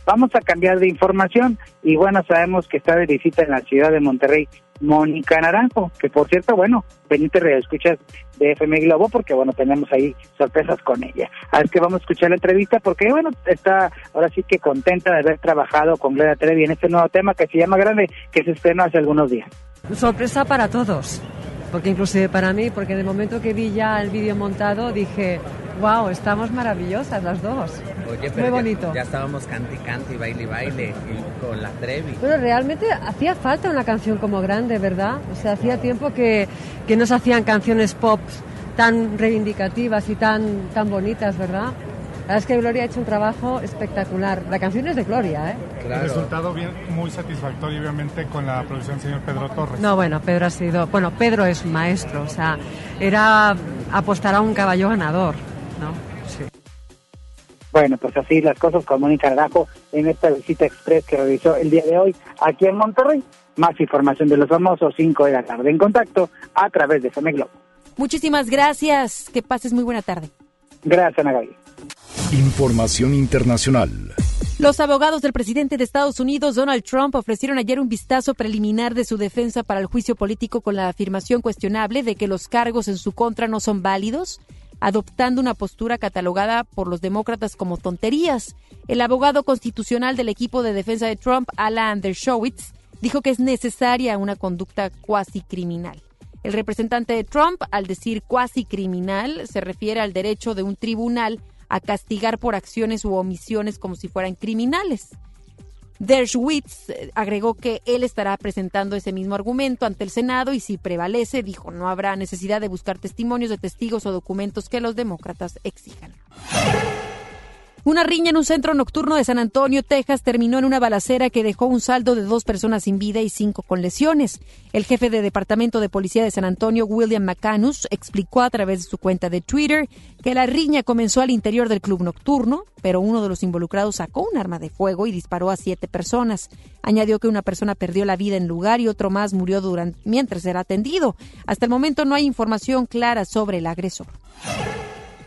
Vamos a cambiar de información y bueno, sabemos que está de visita en la ciudad de Monterrey Mónica Naranjo, que por cierto, bueno, venite escuchas de FM Globo porque bueno, tenemos ahí sorpresas con ella. Así que vamos a escuchar la entrevista porque bueno, está ahora sí que contenta de haber trabajado con Gloria Trevi en este nuevo tema que se llama Grande, que se estrenó hace algunos días. Sorpresa para todos, porque inclusive para mí, porque en el momento que vi ya el vídeo montado dije, wow, estamos maravillosas las dos. Oye, Muy bonito. Ya, estábamos cante y cante y baile y baile con la Trevi. Pero realmente hacía falta una canción como grande, ¿verdad? O sea, hacía tiempo que, que no se hacían canciones pop tan reivindicativas y tan, tan bonitas, ¿verdad? La verdad es que Gloria ha hecho un trabajo espectacular. La canción es de Gloria, ¿eh? El resultado bien, muy satisfactorio, obviamente, con la producción del señor Pedro Torres. No, bueno, Pedro ha sido... Bueno, Pedro es maestro, o sea, era apostar a un caballo ganador, ¿no? Sí. Bueno, pues así las cosas con Mónica Naranjo en esta visita express que realizó el día de hoy aquí en Monterrey. Más información de los famosos 5 de la tarde en contacto a través de FM Globo. Muchísimas gracias. Que pases muy buena tarde. Gracias, Ana Gaby. Información internacional. Los abogados del presidente de Estados Unidos, Donald Trump, ofrecieron ayer un vistazo preliminar de su defensa para el juicio político con la afirmación cuestionable de que los cargos en su contra no son válidos, adoptando una postura catalogada por los demócratas como tonterías. El abogado constitucional del equipo de defensa de Trump, Alan Dershowitz, dijo que es necesaria una conducta cuasi criminal. El representante de Trump, al decir cuasi criminal, se refiere al derecho de un tribunal a castigar por acciones u omisiones como si fueran criminales. Dershowitz eh, agregó que él estará presentando ese mismo argumento ante el Senado y si prevalece, dijo, no habrá necesidad de buscar testimonios de testigos o documentos que los demócratas exijan. Una riña en un centro nocturno de San Antonio, Texas, terminó en una balacera que dejó un saldo de dos personas sin vida y cinco con lesiones. El jefe de Departamento de Policía de San Antonio, William McCanus, explicó a través de su cuenta de Twitter que la riña comenzó al interior del club nocturno, pero uno de los involucrados sacó un arma de fuego y disparó a siete personas. Añadió que una persona perdió la vida en lugar y otro más murió durante, mientras era atendido. Hasta el momento no hay información clara sobre el agresor.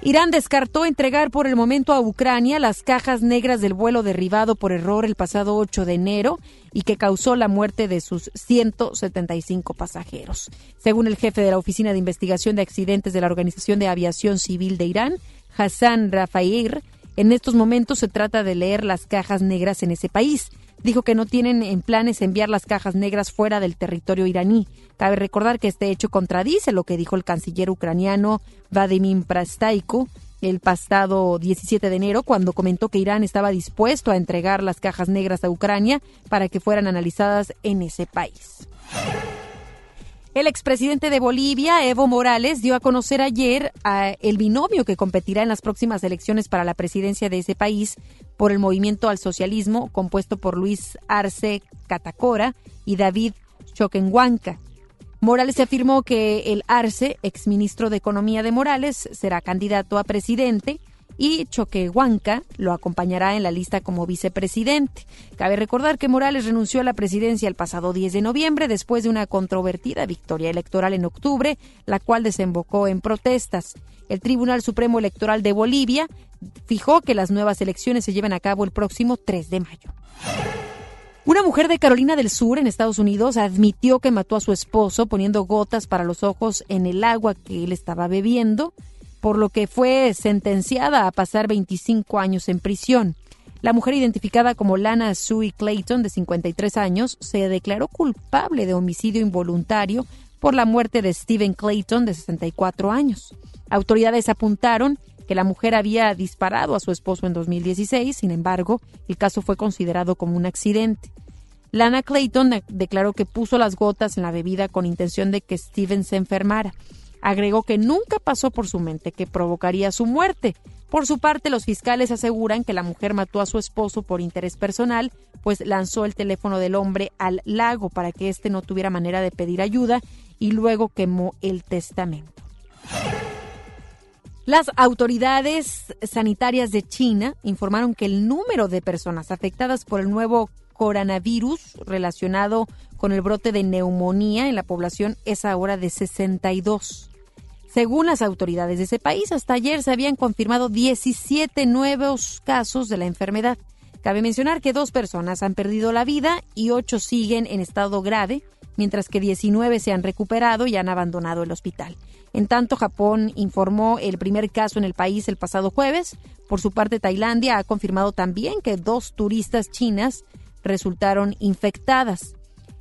Irán descartó entregar por el momento a Ucrania las cajas negras del vuelo derribado por error el pasado 8 de enero y que causó la muerte de sus 175 pasajeros. Según el jefe de la Oficina de Investigación de Accidentes de la Organización de Aviación Civil de Irán, Hassan Rafair, en estos momentos se trata de leer las cajas negras en ese país dijo que no tienen en planes enviar las cajas negras fuera del territorio iraní. Cabe recordar que este hecho contradice lo que dijo el canciller ucraniano Vladimir Prastaiku el pasado 17 de enero cuando comentó que Irán estaba dispuesto a entregar las cajas negras a Ucrania para que fueran analizadas en ese país. El expresidente de Bolivia, Evo Morales, dio a conocer ayer el binomio que competirá en las próximas elecciones para la presidencia de ese país por el movimiento al socialismo, compuesto por Luis Arce Catacora y David Choquenhuanca. Morales afirmó que el Arce, exministro de Economía de Morales, será candidato a presidente y Choquehuanca lo acompañará en la lista como vicepresidente. Cabe recordar que Morales renunció a la presidencia el pasado 10 de noviembre después de una controvertida victoria electoral en octubre, la cual desembocó en protestas. El Tribunal Supremo Electoral de Bolivia fijó que las nuevas elecciones se lleven a cabo el próximo 3 de mayo. Una mujer de Carolina del Sur, en Estados Unidos, admitió que mató a su esposo poniendo gotas para los ojos en el agua que él estaba bebiendo por lo que fue sentenciada a pasar 25 años en prisión. La mujer identificada como Lana Sue Clayton, de 53 años, se declaró culpable de homicidio involuntario por la muerte de Stephen Clayton, de 64 años. Autoridades apuntaron que la mujer había disparado a su esposo en 2016, sin embargo, el caso fue considerado como un accidente. Lana Clayton declaró que puso las gotas en la bebida con intención de que Stephen se enfermara. Agregó que nunca pasó por su mente que provocaría su muerte. Por su parte, los fiscales aseguran que la mujer mató a su esposo por interés personal, pues lanzó el teléfono del hombre al lago para que éste no tuviera manera de pedir ayuda y luego quemó el testamento. Las autoridades sanitarias de China informaron que el número de personas afectadas por el nuevo coronavirus relacionado con el brote de neumonía en la población es ahora de 62. Según las autoridades de ese país, hasta ayer se habían confirmado 17 nuevos casos de la enfermedad. Cabe mencionar que dos personas han perdido la vida y ocho siguen en estado grave, mientras que 19 se han recuperado y han abandonado el hospital. En tanto, Japón informó el primer caso en el país el pasado jueves. Por su parte, Tailandia ha confirmado también que dos turistas chinas resultaron infectadas.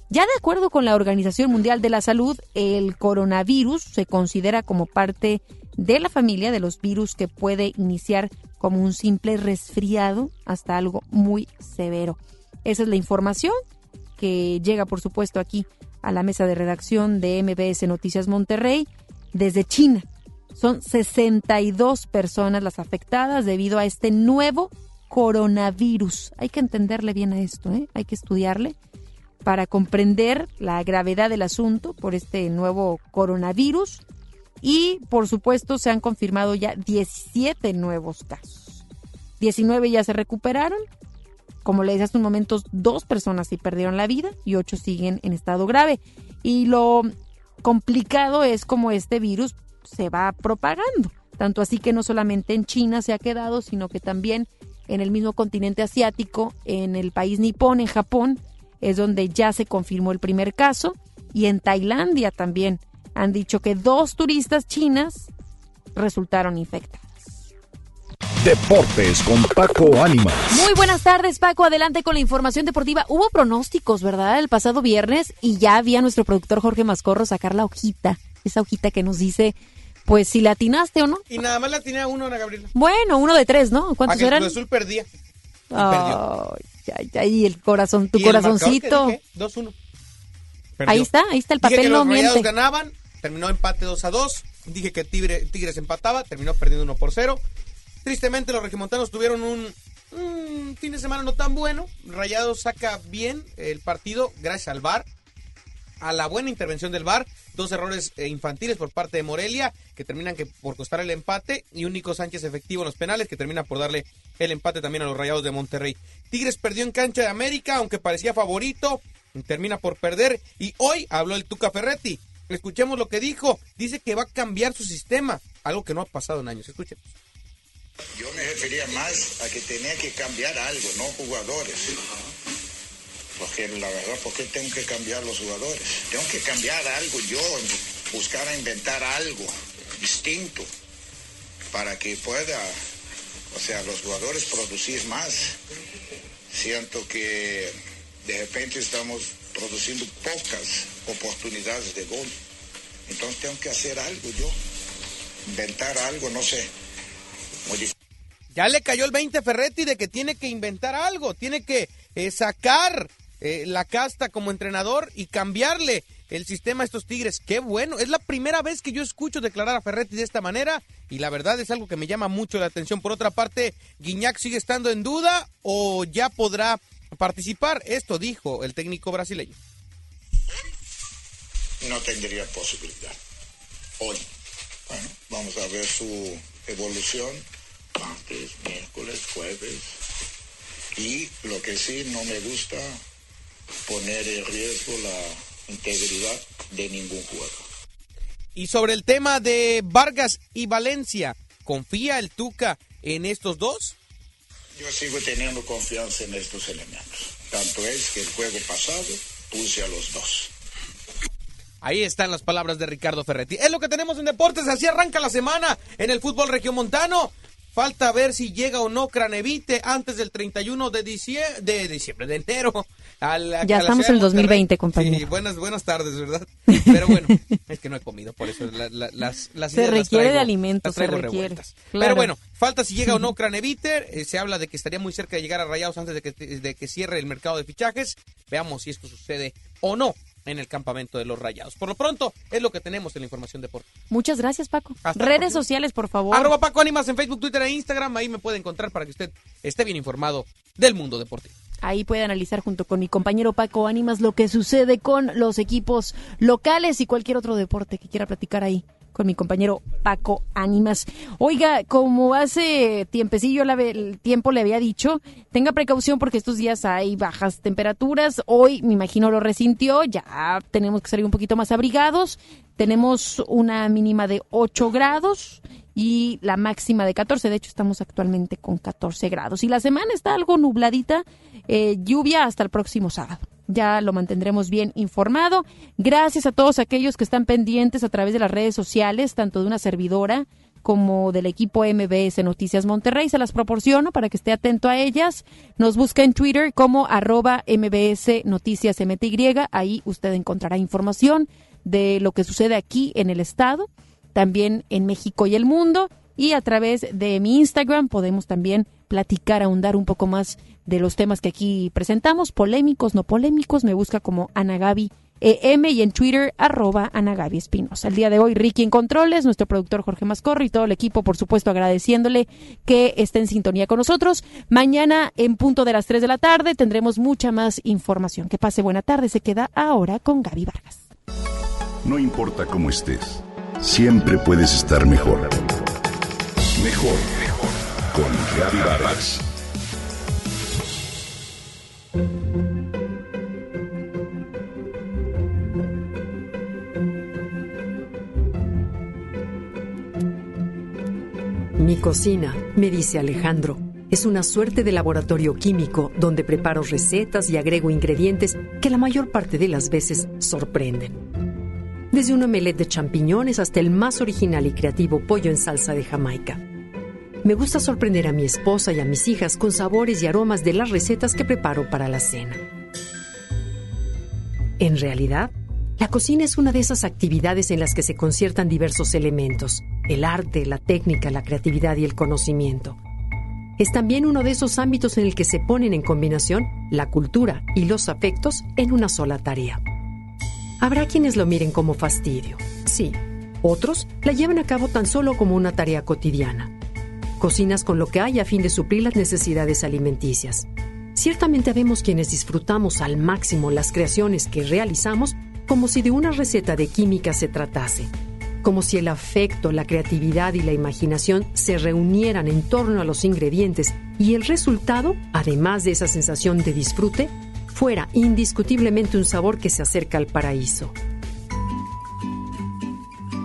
Ya de acuerdo con la Organización Mundial de la Salud, el coronavirus se considera como parte de la familia de los virus que puede iniciar como un simple resfriado hasta algo muy severo. Esa es la información que llega, por supuesto, aquí a la mesa de redacción de MBS Noticias Monterrey desde China. Son 62 personas las afectadas debido a este nuevo coronavirus. Hay que entenderle bien a esto, ¿eh? hay que estudiarle para comprender la gravedad del asunto por este nuevo coronavirus y por supuesto se han confirmado ya 17 nuevos casos. 19 ya se recuperaron. Como le decía hace un momento, dos personas sí perdieron la vida y ocho siguen en estado grave. Y lo complicado es como este virus se va propagando. Tanto así que no solamente en China se ha quedado, sino que también en el mismo continente asiático, en el país nipón, en Japón, es donde ya se confirmó el primer caso. Y en Tailandia también han dicho que dos turistas chinas resultaron infectadas. Deportes con Paco Ánimas. Muy buenas tardes, Paco. Adelante con la información deportiva. Hubo pronósticos, ¿verdad? El pasado viernes y ya había nuestro productor Jorge Mascorro sacar la hojita, esa hojita que nos dice, pues si la atinaste o no. Y nada más la atiné a uno, Ana Gabriela. Bueno, uno de tres, ¿no? ¿Cuántos A eran? Cruz Azul perdía. Y Ay, ay, ay, el corazón, tu ¿Y el marcador corazoncito. que dije? 2-1. Perdió. Ahí está, ahí está el Dije papel, que no los Rayados miente. ganaban, terminó empate 2 a 2. Dije que Tigre- Tigres empataba, terminó perdiendo 1 por 0. Tristemente los regimontanos tuvieron un, un fin de semana no tan bueno. Rayados saca bien el partido gracias al VAR, a la buena intervención del VAR. Dos errores eh, infantiles por parte de Morelia que terminan que por costar el empate y un Nico Sánchez efectivo en los penales que termina por darle el empate también a los Rayados de Monterrey. Tigres perdió en cancha de América, aunque parecía favorito, termina por perder y hoy habló el Tuca Ferretti. Escuchemos lo que dijo. Dice que va a cambiar su sistema, algo que no ha pasado en años. Escuchemos. Yo me refería más a que tenía que cambiar algo, no jugadores. Porque la verdad, ¿por qué tengo que cambiar los jugadores? Tengo que cambiar algo yo, buscar a inventar algo distinto para que pueda, o sea, los jugadores producir más. Siento que de repente estamos produciendo pocas oportunidades de gol. Entonces tengo que hacer algo yo, inventar algo, no sé. Ya le cayó el 20 Ferretti de que tiene que inventar algo, tiene que eh, sacar eh, la casta como entrenador y cambiarle el sistema a estos Tigres. Qué bueno, es la primera vez que yo escucho declarar a Ferretti de esta manera y la verdad es algo que me llama mucho la atención. Por otra parte, Guiñac sigue estando en duda o ya podrá participar. Esto dijo el técnico brasileño. no tendría posibilidad. Hoy. Bueno, vamos a ver su evolución martes, miércoles, jueves. Y lo que sí no me gusta poner en riesgo la integridad de ningún jugador. Y sobre el tema de Vargas y Valencia, ¿confía el Tuca en estos dos? Yo sigo teniendo confianza en estos elementos. Tanto es que el juego pasado puse a los dos. Ahí están las palabras de Ricardo Ferretti. Es lo que tenemos en deportes. Así arranca la semana en el fútbol regiomontano. Falta ver si llega o no Cranevite antes del 31 de diciembre, de, diciembre, de enero. a la- Ya a estamos en de 2020, Monterrey. compañero. Sí, buenas, buenas tardes, ¿verdad? [LAUGHS] Pero bueno, es que no he comido, por eso la- la- las, las Se las requiere de alimentos, se requiere. Claro. Pero bueno, falta si llega o no [LAUGHS] Craneviter. Eh, se habla de que estaría muy cerca de llegar a Rayados antes de que, de que cierre el mercado de fichajes. Veamos si esto sucede o no en el campamento de los Rayados. Por lo pronto, es lo que tenemos en la información deportiva. Muchas gracias, Paco. Hasta Redes sociales, por favor. Arroba Paco Ánimas en Facebook, Twitter e Instagram. Ahí me puede encontrar para que usted esté bien informado del mundo deportivo. Ahí puede analizar junto con mi compañero Paco Ánimas lo que sucede con los equipos locales y cualquier otro deporte que quiera platicar ahí con mi compañero Paco Ánimas. Oiga, como hace tiempecillo la el tiempo le había dicho, tenga precaución porque estos días hay bajas temperaturas. Hoy me imagino lo resintió, ya tenemos que salir un poquito más abrigados. Tenemos una mínima de 8 grados y la máxima de 14. De hecho, estamos actualmente con 14 grados. Y la semana está algo nubladita, eh, lluvia hasta el próximo sábado. Ya lo mantendremos bien informado. Gracias a todos aquellos que están pendientes a través de las redes sociales, tanto de una servidora como del equipo MBS Noticias Monterrey. Se las proporciono para que esté atento a ellas. Nos busca en Twitter como arroba MBS Noticias MTY. Ahí usted encontrará información de lo que sucede aquí en el estado también en México y el mundo. Y a través de mi Instagram podemos también platicar, ahondar un poco más de los temas que aquí presentamos, polémicos, no polémicos. Me busca como Anagabi EM y en Twitter arroba Anagabi Espinosa. El día de hoy Ricky en Controles, nuestro productor Jorge Mascorro y todo el equipo, por supuesto, agradeciéndole que esté en sintonía con nosotros. Mañana en punto de las 3 de la tarde tendremos mucha más información. Que pase buena tarde. Se queda ahora con Gaby Vargas. No importa cómo estés, siempre puedes estar. Mejor, mejor. Mi cocina, me dice Alejandro, es una suerte de laboratorio químico donde preparo recetas y agrego ingredientes que la mayor parte de las veces sorprenden. Desde un omelette de champiñones hasta el más original y creativo pollo en salsa de Jamaica. Me gusta sorprender a mi esposa y a mis hijas con sabores y aromas de las recetas que preparo para la cena. En realidad, la cocina es una de esas actividades en las que se conciertan diversos elementos, el arte, la técnica, la creatividad y el conocimiento. Es también uno de esos ámbitos en el que se ponen en combinación la cultura y los afectos en una sola tarea. Habrá quienes lo miren como fastidio, sí, otros la llevan a cabo tan solo como una tarea cotidiana. Cocinas con lo que hay a fin de suplir las necesidades alimenticias. Ciertamente vemos quienes disfrutamos al máximo las creaciones que realizamos como si de una receta de química se tratase, como si el afecto, la creatividad y la imaginación se reunieran en torno a los ingredientes y el resultado, además de esa sensación de disfrute, fuera indiscutiblemente un sabor que se acerca al paraíso.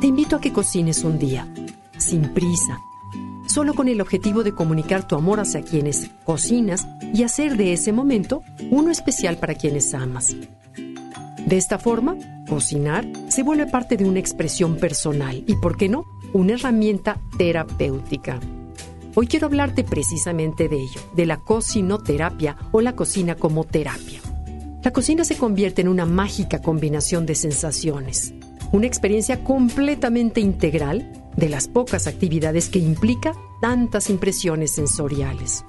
Te invito a que cocines un día, sin prisa, solo con el objetivo de comunicar tu amor hacia quienes cocinas y hacer de ese momento uno especial para quienes amas. De esta forma, cocinar se vuelve parte de una expresión personal y, ¿por qué no?, una herramienta terapéutica. Hoy quiero hablarte precisamente de ello, de la cocinoterapia o la cocina como terapia. La cocina se convierte en una mágica combinación de sensaciones, una experiencia completamente integral de las pocas actividades que implica tantas impresiones sensoriales.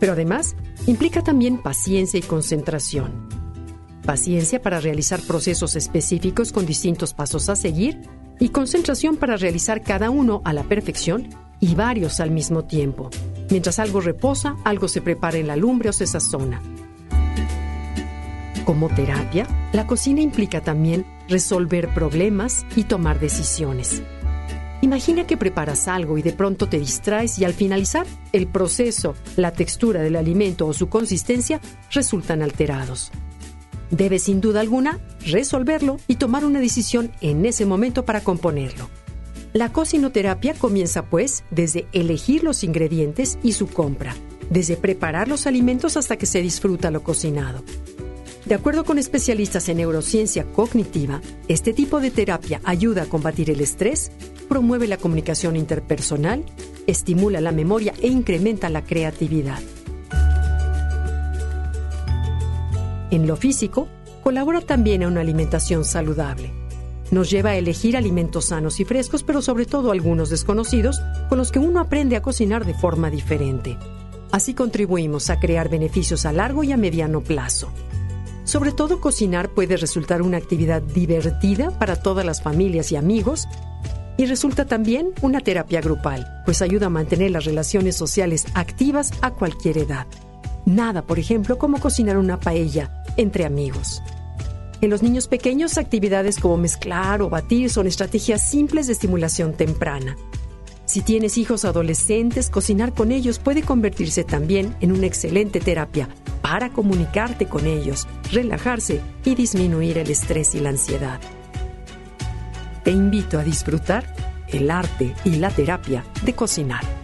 Pero además, implica también paciencia y concentración paciencia para realizar procesos específicos con distintos pasos a seguir y concentración para realizar cada uno a la perfección y varios al mismo tiempo. Mientras algo reposa, algo se prepara en la lumbre o se sazona. Como terapia, la cocina implica también resolver problemas y tomar decisiones. Imagina que preparas algo y de pronto te distraes y al finalizar, el proceso, la textura del alimento o su consistencia resultan alterados. Debes sin duda alguna resolverlo y tomar una decisión en ese momento para componerlo. La cocinoterapia comienza pues desde elegir los ingredientes y su compra, desde preparar los alimentos hasta que se disfruta lo cocinado. De acuerdo con especialistas en neurociencia cognitiva, este tipo de terapia ayuda a combatir el estrés, promueve la comunicación interpersonal, estimula la memoria e incrementa la creatividad. En lo físico, colabora también a una alimentación saludable. Nos lleva a elegir alimentos sanos y frescos, pero sobre todo algunos desconocidos, con los que uno aprende a cocinar de forma diferente. Así contribuimos a crear beneficios a largo y a mediano plazo. Sobre todo cocinar puede resultar una actividad divertida para todas las familias y amigos y resulta también una terapia grupal, pues ayuda a mantener las relaciones sociales activas a cualquier edad. Nada, por ejemplo, como cocinar una paella entre amigos. En los niños pequeños, actividades como mezclar o batir son estrategias simples de estimulación temprana. Si tienes hijos adolescentes, cocinar con ellos puede convertirse también en una excelente terapia para comunicarte con ellos, relajarse y disminuir el estrés y la ansiedad. Te invito a disfrutar el arte y la terapia de cocinar.